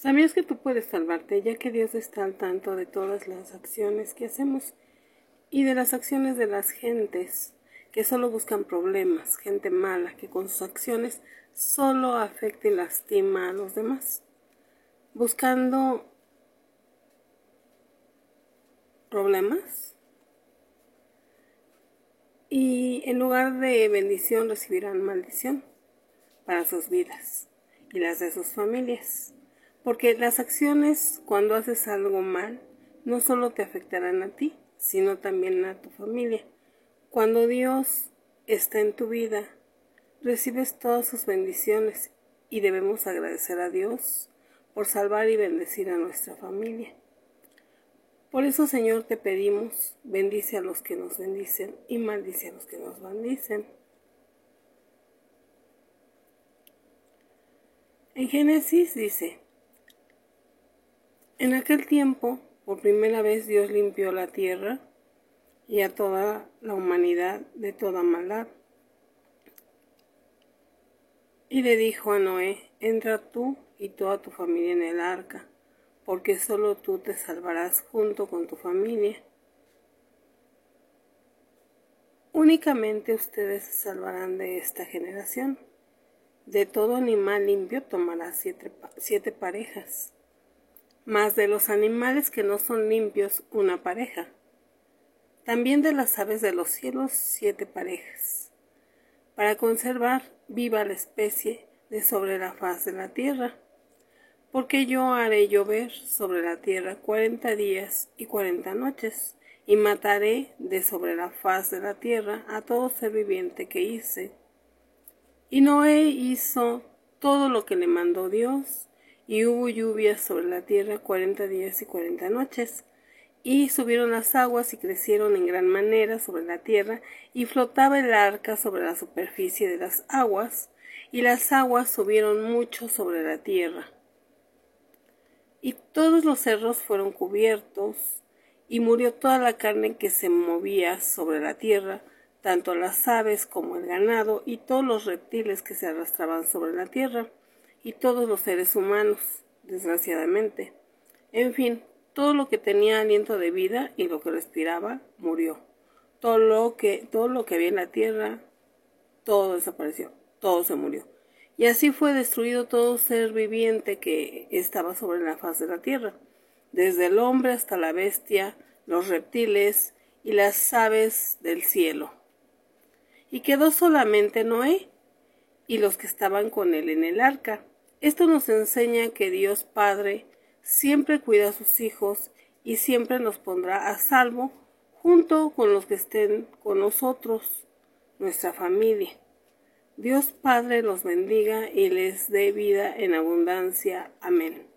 ¿Sabías que tú puedes salvarte ya que Dios está al tanto de todas las acciones que hacemos y de las acciones de las gentes que solo buscan problemas, gente mala que con sus acciones solo afecta y lastima a los demás, buscando problemas y en lugar de bendición recibirán maldición para sus vidas y las de sus familias. Porque las acciones cuando haces algo mal no solo te afectarán a ti, sino también a tu familia. Cuando Dios está en tu vida, recibes todas sus bendiciones y debemos agradecer a Dios por salvar y bendecir a nuestra familia. Por eso, Señor, te pedimos, bendice a los que nos bendicen y maldice a los que nos bendicen. En Génesis dice, en aquel tiempo, por primera vez Dios limpió la tierra y a toda la humanidad de toda maldad. Y le dijo a Noé, entra tú y toda tu familia en el arca, porque solo tú te salvarás junto con tu familia. Únicamente ustedes se salvarán de esta generación. De todo animal limpio tomarás siete, siete parejas más de los animales que no son limpios una pareja. También de las aves de los cielos siete parejas, para conservar viva la especie de sobre la faz de la tierra. Porque yo haré llover sobre la tierra cuarenta días y cuarenta noches, y mataré de sobre la faz de la tierra a todo ser viviente que hice. Y Noé hizo todo lo que le mandó Dios, y hubo lluvias sobre la tierra cuarenta días y cuarenta noches. Y subieron las aguas y crecieron en gran manera sobre la tierra, y flotaba el arca sobre la superficie de las aguas, y las aguas subieron mucho sobre la tierra. Y todos los cerros fueron cubiertos, y murió toda la carne que se movía sobre la tierra, tanto las aves como el ganado, y todos los reptiles que se arrastraban sobre la tierra y todos los seres humanos, desgraciadamente. En fin, todo lo que tenía aliento de vida y lo que respiraba murió. Todo lo que, todo lo que había en la tierra, todo desapareció, todo se murió. Y así fue destruido todo ser viviente que estaba sobre la faz de la tierra, desde el hombre hasta la bestia, los reptiles y las aves del cielo. Y quedó solamente Noé y los que estaban con él en el arca, esto nos enseña que Dios Padre siempre cuida a sus hijos y siempre nos pondrá a salvo junto con los que estén con nosotros, nuestra familia. Dios Padre los bendiga y les dé vida en abundancia. Amén.